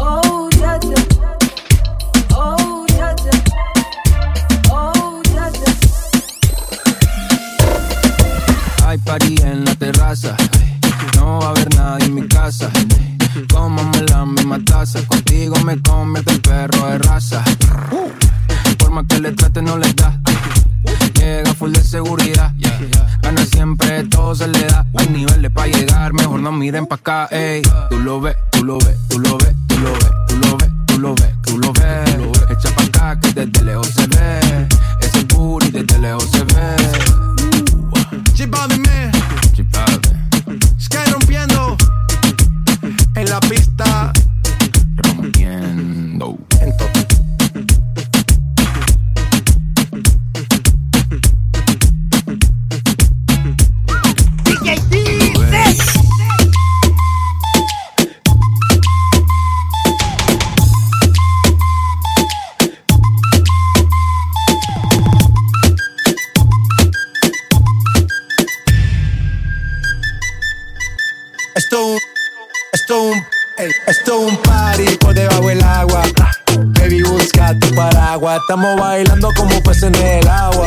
Oh, yeah, yeah. Oh, yeah, yeah. Oh, yeah, yeah. Hay party en la terraza. No va a haber nadie en mi casa. Tómame la misma taza. Contigo me convierto en perro de raza. Por más que le trate, no le da. Llega full de seguridad siempre todo se le da. Hay niveles para llegar, mejor no miren pa' acá, ey. Tú lo ves, tú lo ves, tú lo ves, tú lo ves, tú lo ves, tú lo ves, tú lo ves. Echa pa' acá que desde lejos se ve. Ese booty desde lejos se ve. Chipame, me. Chipame. Sky rompiendo. En la pista. Rompiendo. Esto un, esto un, party por debajo del agua. Baby, busca tu paraguas. Estamos bailando como peces en el agua.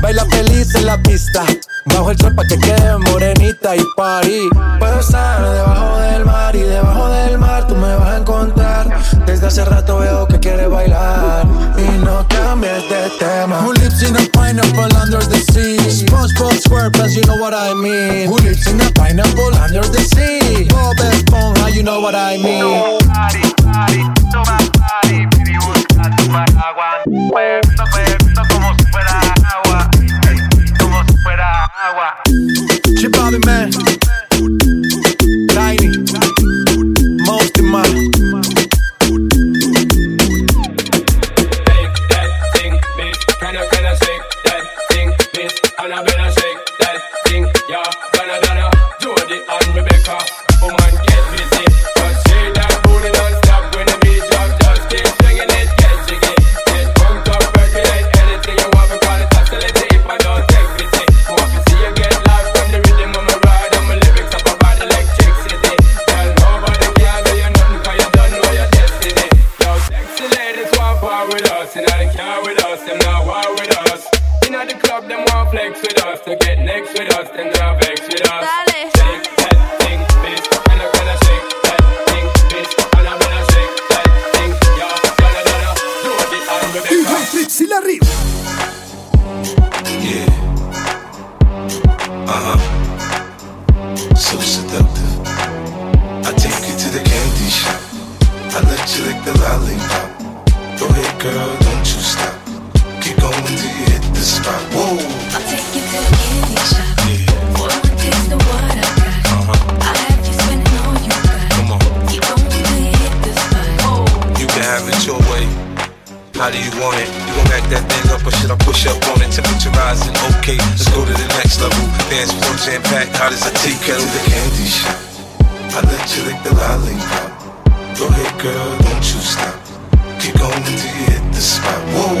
Baila feliz en la pista. Bajo el sol pa' que quede morenita y party. Puedo estar debajo del mar y debajo del mar tú me vas a encontrar. Desde hace rato veo que quieres bailar y no cambies de tema. Who lives in a pineapple under the sea? SpongeBob SquarePants, you know what I mean. Who lives in a pineapple under the sea? Bob Esponja, you know what I mean. Party, party, toma party, baby, busca tu paraguas. Bebiendo, bebiendo como si fuera fuera agua. Chip Bobby Man. Tiny. Most in my. How do you want it? You gon' back that thing up or should I push up on it? Temperature rising, okay, let's go to the next level. Dance floor jam packed, hot as a tea kettle. To the candy shop, I let you lick the lollipop. Go ahead, girl, don't you stop. Keep going until you hit the spot. Whoa,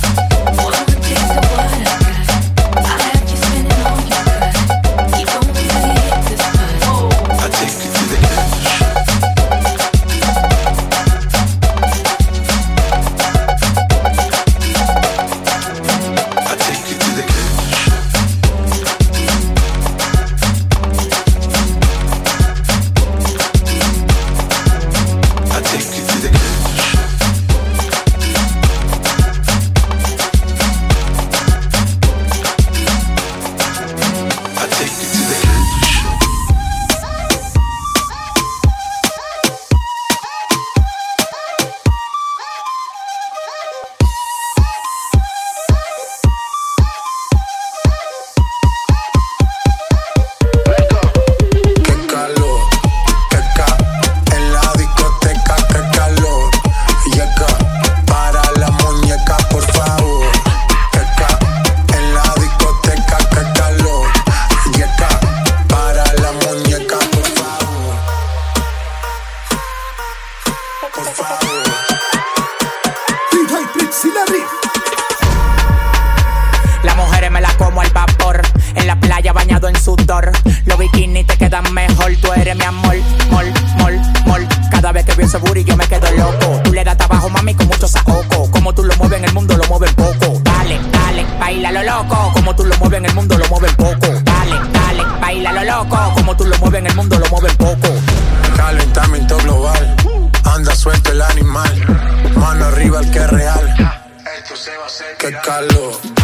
calor.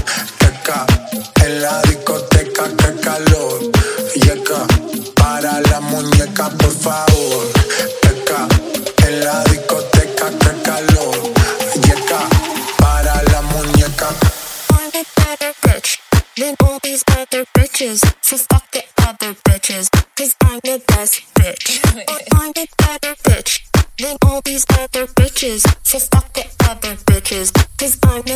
En la discoteca, que calor, yeca. Para la muñeca, por favor, queca. En la discoteca, que calor, yeca. Para la muñeca. I'm a better bitch than all these other bitches. So fuck the other bitches, cause I'm the best bitch. I'm a better bitch than all these other bitches. So fuck the other bitches, cause I'm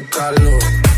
pecado.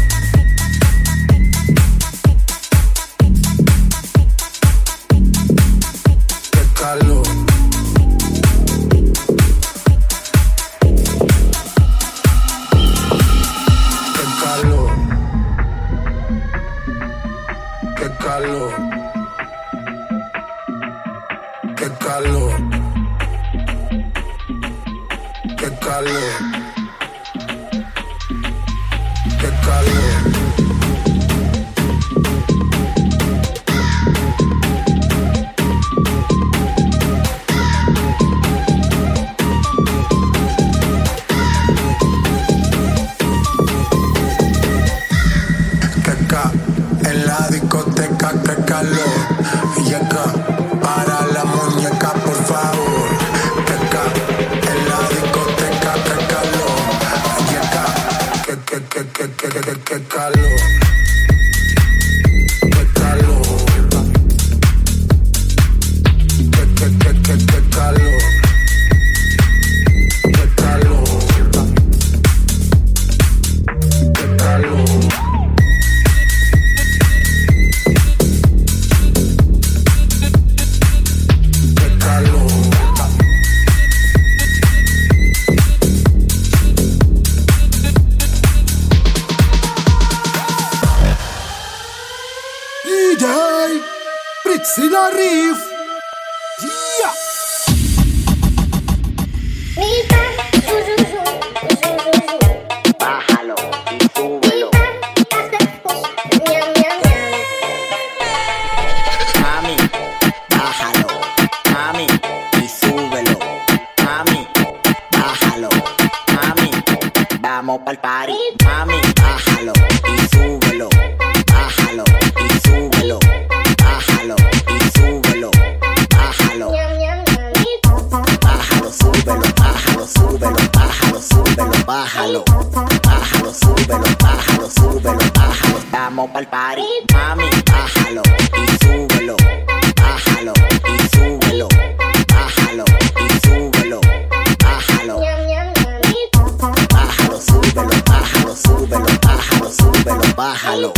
bájalo,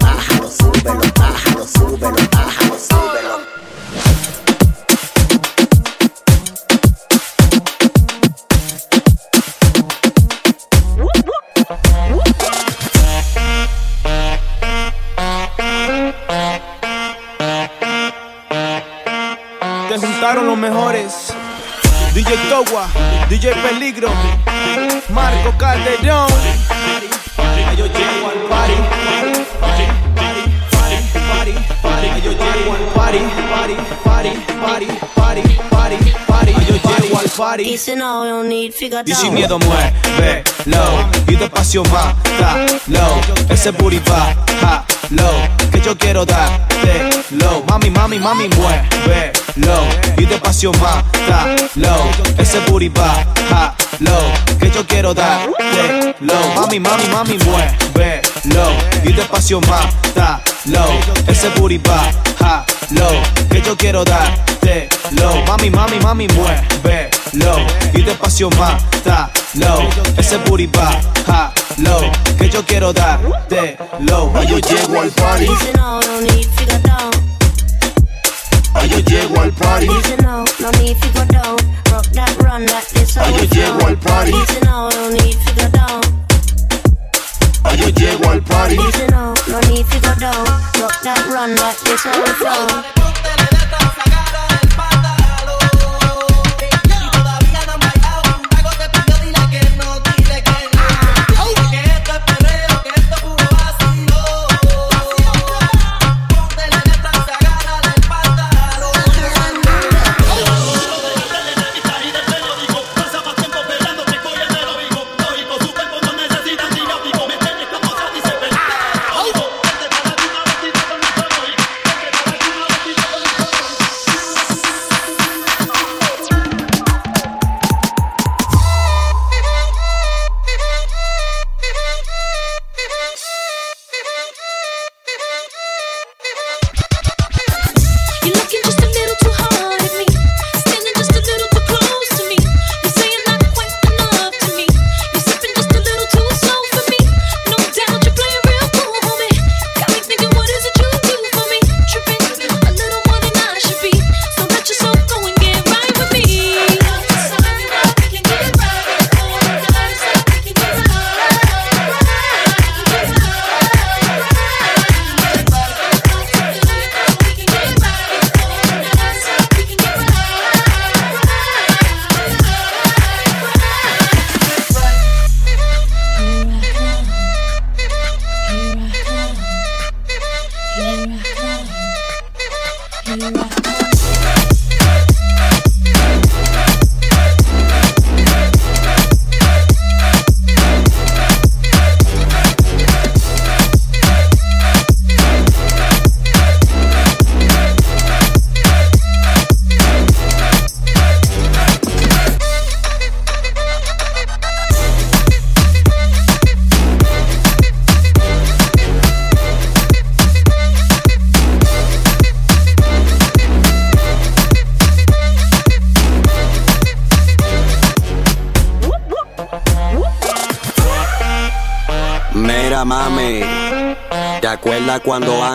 bájalo, súbelo, bájalo, súbelo, bájalo, súbelo. Te juntaron los mejores. DJ Towa, DJ Peligro, Marco Calderón. yo, J. party, party, party, party, Y si no, no need, fíjate. Y sin miedo muévelo y despacio. Ese booty va, ja, low, que yo quiero darte low. Mami, mami, mami, muévelo y despacio mátalo. Ese booty va, ja, low, que yo quiero darte low. Mami, mami, mami, muévelo y despacio mátalo. Ese booty va, ja, low. Que yo quiero darte, low Mami, mami, mami, mueve, low Y despacio más, low Ese booty va, ha, low Que yo quiero darte, low Ay, yo llego al party. Ay, yo llego al party. Ay, yo llego al party. Dice no, don't need figure down. Ay, yo llego al party Dice no, no need figure down. Rock that run that this how we flow.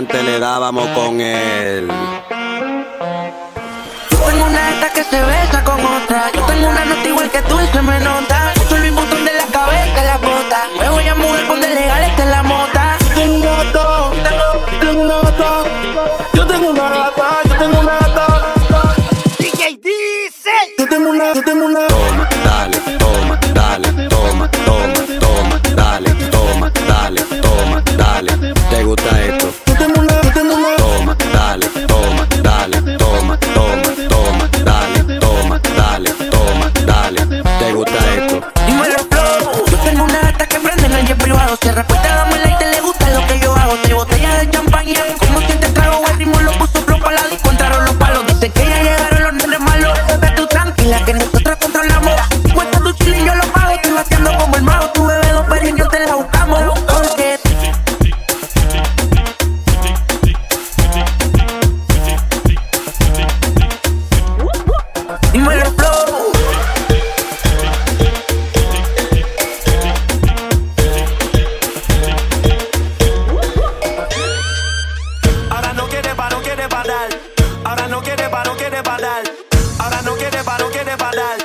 Antes le dábamos con él? Yo tengo una esta que se besa con otra. Yo tengo una nota igual que tú y se me nota. Soy mi botón de la cabeza la bota. Me voy a mudar con legal Ahora no quiere parar, no quiere parar. Ahora no quiere parar, no quiere parar.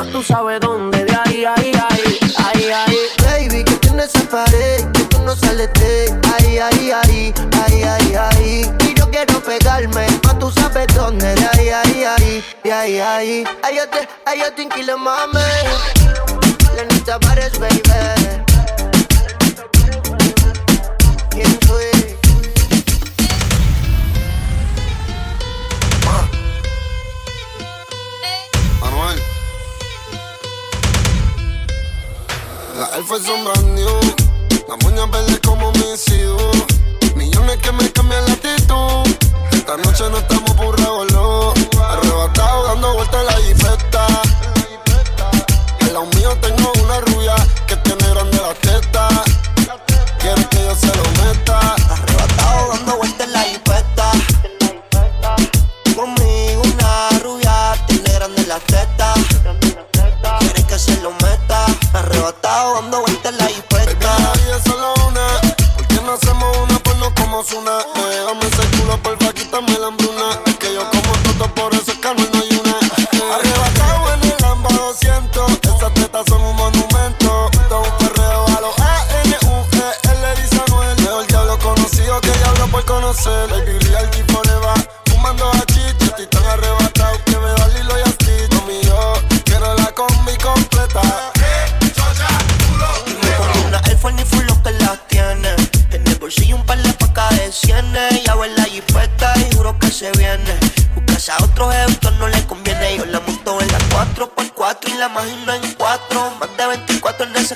más tú sabes dónde. De ahí, ahí, ahí, ahí, ahí. Baby, que tiene esa pared, que tú no sales de ahí, ahí, ahí, ahí, ahí, ahí. Y yo quiero pegarme, más tú sabes dónde. De ahí, ahí, ahí, de ahí, ahí. Ay, yo te, ay, yo te inquilo, Pares, baby. fue son bandido. La moña verde como me sido. Millones que me cambian la actitud. Esta noche no está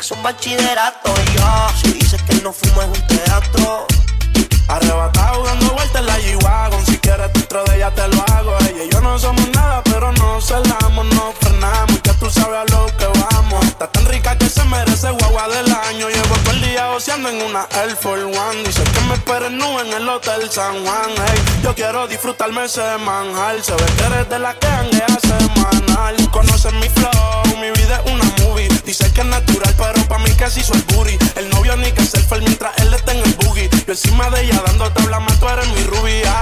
sexo, un bachillerato. Y yo, si dices que no fumo es un teatro. Arrebatado dando vueltas en la g Si quieres dentro de ella te lo hago Ella y yo no somos nada pero no celamos Nos frenamos ya tú sabes a lo que vamos Está tan rica que se merece guagua del año Llevo todo el día oceando en una Air Force One Dice que me esperen nube en el Hotel San Juan hey quiero disfrutarme ese manjar. Se ve que eres de la que hanguea semanal. Conocen mi flow, mi vida es una movie. Dice que es natural, pero pa' mí hizo el booty. El novio ni que selfie mientras él está en el boogie. Yo encima de ella dándote habla más, tú eres mi rubia,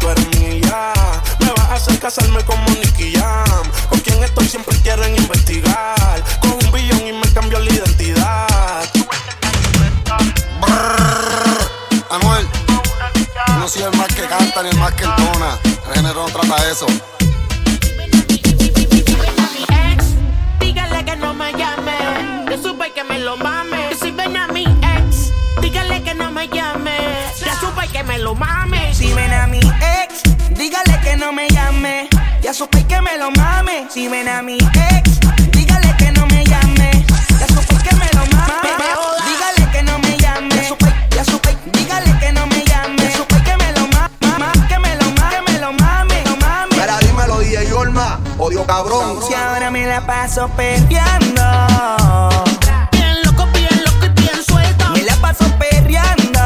tú eres mía. Me vas a hacer casarme como Nicky Jam. Con quien estoy siempre quieren investigar. Con el más que entona. El género no trata eso. Dígale que no me llame. Yo supe que me lo mame. Si ven a mi ex, dígale que no me llame. Ya supe que me lo mame. Si ven a mi ex, dígale que no me llame. Ya supe que me lo mame. Si ven a mi ex, dígale que no me llame. Ya supe que me lo mame. Odio cabrón. Si ahora me la paso perreando. Bien loco, bien loco y bien suelto. Me la paso perreando.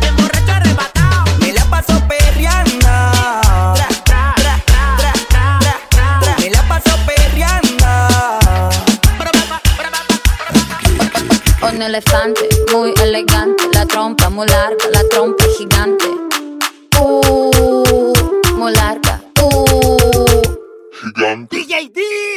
Bien borracho arrebatado. Me la paso perreando. Me la paso perreando. Un elefante muy elegante, la trompa muy larga, DJ dice.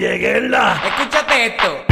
Oye, Guerla. Escúchate esto.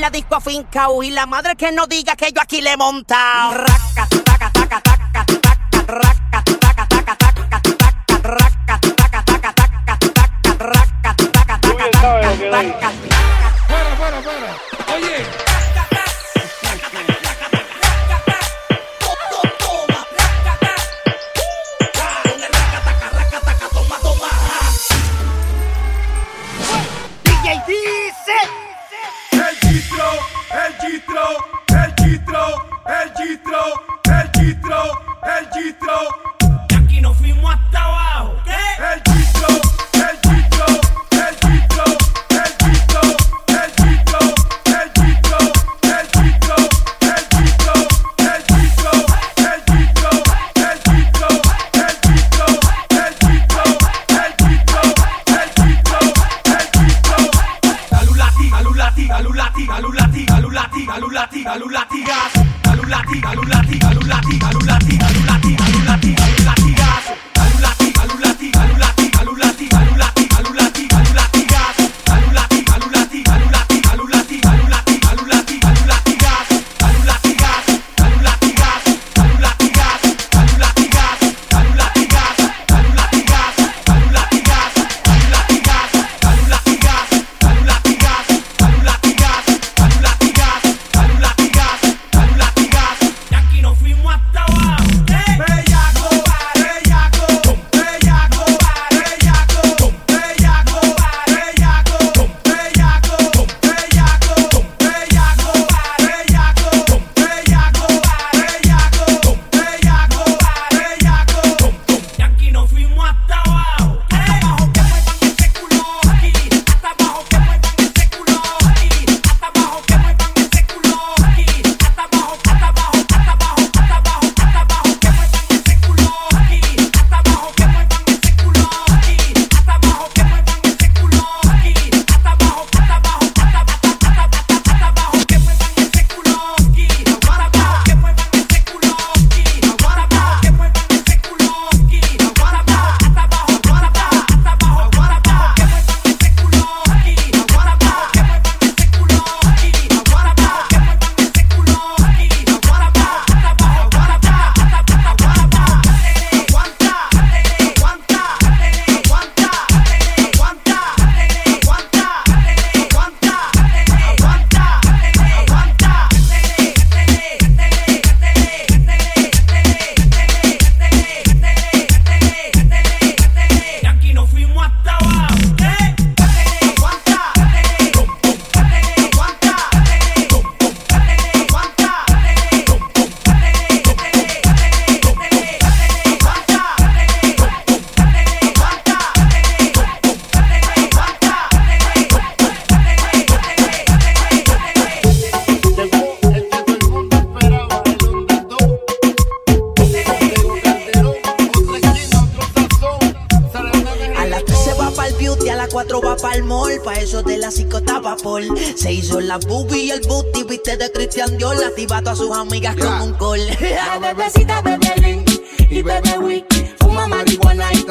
La disco afincao y la madre que no diga que yo aquí le he montado.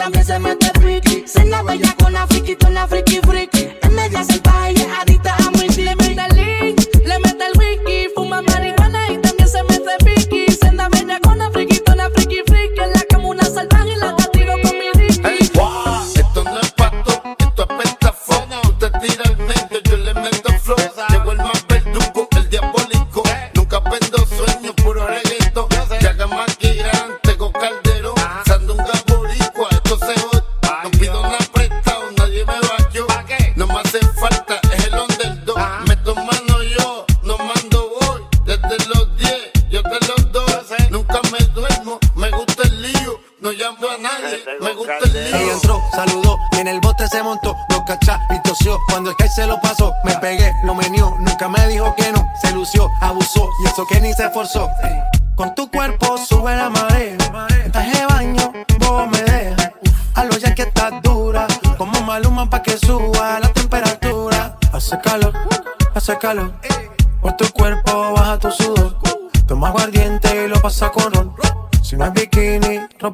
mí se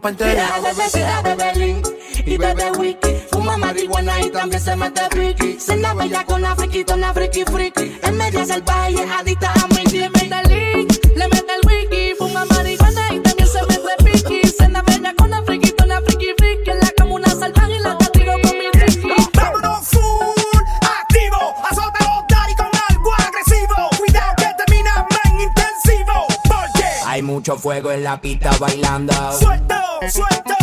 pantera. Mira, bebecita de Berlín y bebe wiki. Fuma marihuana y también se mete piqui. Cena bella con la friquitona, friki, friki. En media salvaje y es adicta a mi Le mete link, le mete el wiki. Fuma marihuana y también se mete piqui. Cena bella con la friquitona, friki, friki. En la cama una y la castigo con mi friki. ¡Vámonos full! ¡Activo! ¡Azótalo, Dari con algo agresivo! ¡Cuidado que termina man intensivo! Porque hay mucho fuego en la pista bailando. ¡Suelta! Suelta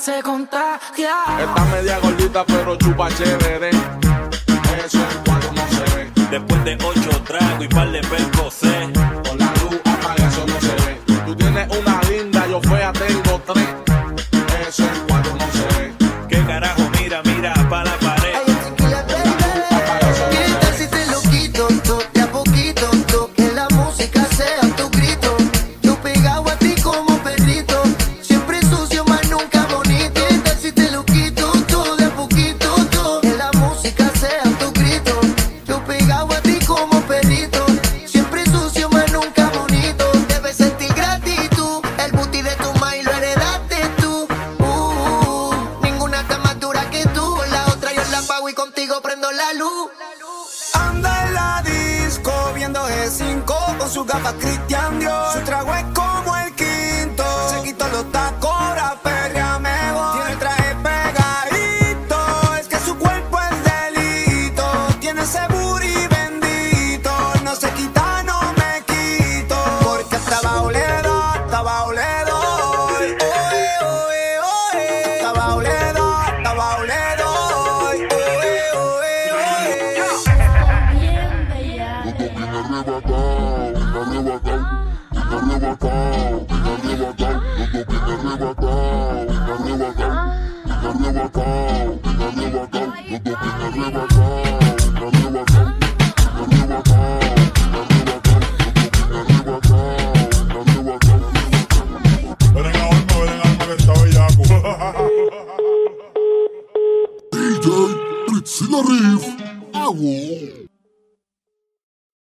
se contagia. Está media gordita, pero chupa chévere. Eso es cuando no se ve. Después de ocho tragos y par de percos